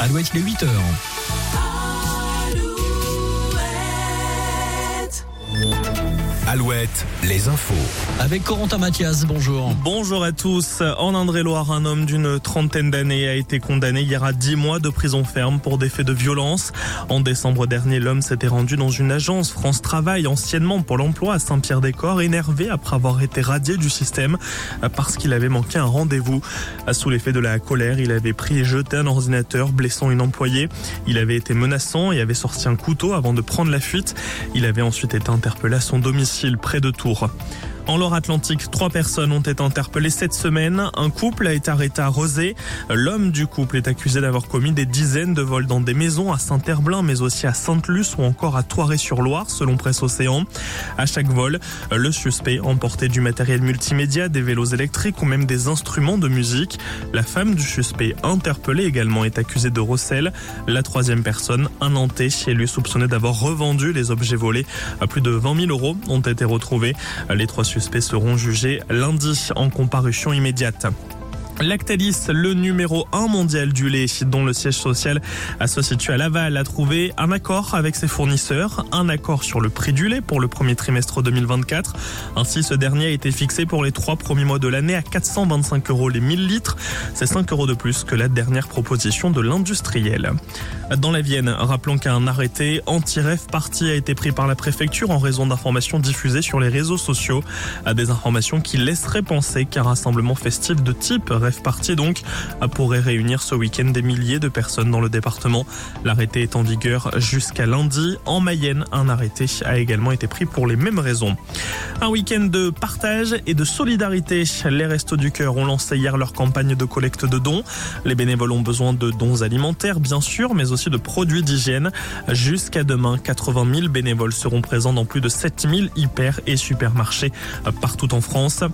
Alouette, les 8 heures. Alouette, les infos. Avec Corentin Mathias, bonjour. Bonjour à tous. En Indre-et-Loire, un homme d'une trentaine d'années a été condamné hier à 10 mois de prison ferme pour des faits de violence. En décembre dernier, l'homme s'était rendu dans une agence France Travail, anciennement pour l'emploi à Saint-Pierre-des-Corps, énervé après avoir été radié du système parce qu'il avait manqué un rendez-vous. Sous l'effet de la colère, il avait pris et jeté un ordinateur, blessant une employée. Il avait été menaçant et avait sorti un couteau avant de prendre la fuite. Il avait ensuite été interpellé à son domicile près de Tours. En Loire-Atlantique, trois personnes ont été interpellées cette semaine. Un couple a été arrêté à Rosé. L'homme du couple est accusé d'avoir commis des dizaines de vols dans des maisons à Saint-Herblain, mais aussi à Sainte-Luce ou encore à Toiré-sur-Loire, selon Presse Océan. À chaque vol, le suspect emportait du matériel multimédia, des vélos électriques ou même des instruments de musique. La femme du suspect interpellée également est accusée de recel. La troisième personne, un Nantais, lui soupçonné d'avoir revendu les objets volés. À plus de 20 000 euros ont été retrouvés. Les trois suspects seront jugés lundi en comparution immédiate. Lactalis, le numéro 1 mondial du lait, dont le siège social se situe à Laval, a trouvé un accord avec ses fournisseurs, un accord sur le prix du lait pour le premier trimestre 2024. Ainsi, ce dernier a été fixé pour les trois premiers mois de l'année à 425 euros les 1000 litres. C'est 5 euros de plus que la dernière proposition de l'industriel. Dans la Vienne, rappelons qu'un arrêté anti-rêve parti a été pris par la préfecture en raison d'informations diffusées sur les réseaux sociaux. Des informations qui laisseraient penser qu'un rassemblement festif de type parti donc pourrait réunir ce week-end des milliers de personnes dans le département. L'arrêté est en vigueur jusqu'à lundi. En Mayenne, un arrêté a également été pris pour les mêmes raisons. Un week-end de partage et de solidarité. Les Restos du Cœur ont lancé hier leur campagne de collecte de dons. Les bénévoles ont besoin de dons alimentaires, bien sûr, mais aussi de produits d'hygiène. Jusqu'à demain, 80 000 bénévoles seront présents dans plus de 7 000 hyper et supermarchés partout en France.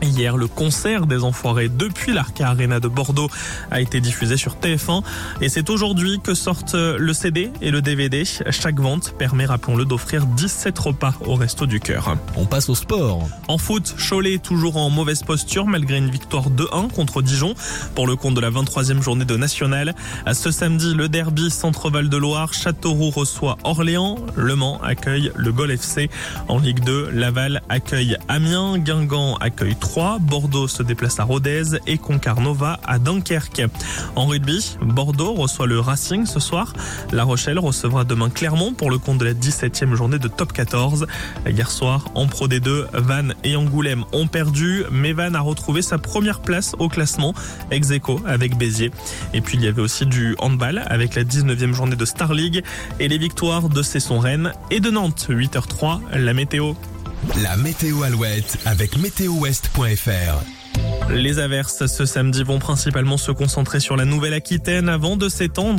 Hier, le concert des Enfoirés depuis l'Arca Arena de Bordeaux a été diffusé sur TF1 et c'est aujourd'hui que sortent le CD et le DVD. Chaque vente permet, rappelons-le, d'offrir 17 repas au Resto du Cœur. On passe au sport. En foot, Cholet toujours en mauvaise posture malgré une victoire 2-1 contre Dijon pour le compte de la 23e journée de National. Ce samedi, le derby Centre-Val de Loire, Châteauroux reçoit Orléans, Le Mans accueille le Gol FC. En Ligue 2, Laval accueille Amiens, Guingamp accueille Bordeaux se déplace à Rodez et Concarnova à Dunkerque. En rugby, Bordeaux reçoit le Racing ce soir. La Rochelle recevra demain Clermont pour le compte de la 17e journée de top 14. Hier soir, en Pro D2, Vannes et Angoulême ont perdu, mais Vannes a retrouvé sa première place au classement, ex avec Béziers. Et puis il y avait aussi du handball avec la 19e journée de Star League et les victoires de Cesson-Rennes et de Nantes. 8h03, la météo. La météo Alouette avec météowest.fr. Les averses ce samedi vont principalement se concentrer sur la Nouvelle-Aquitaine avant de s'étendre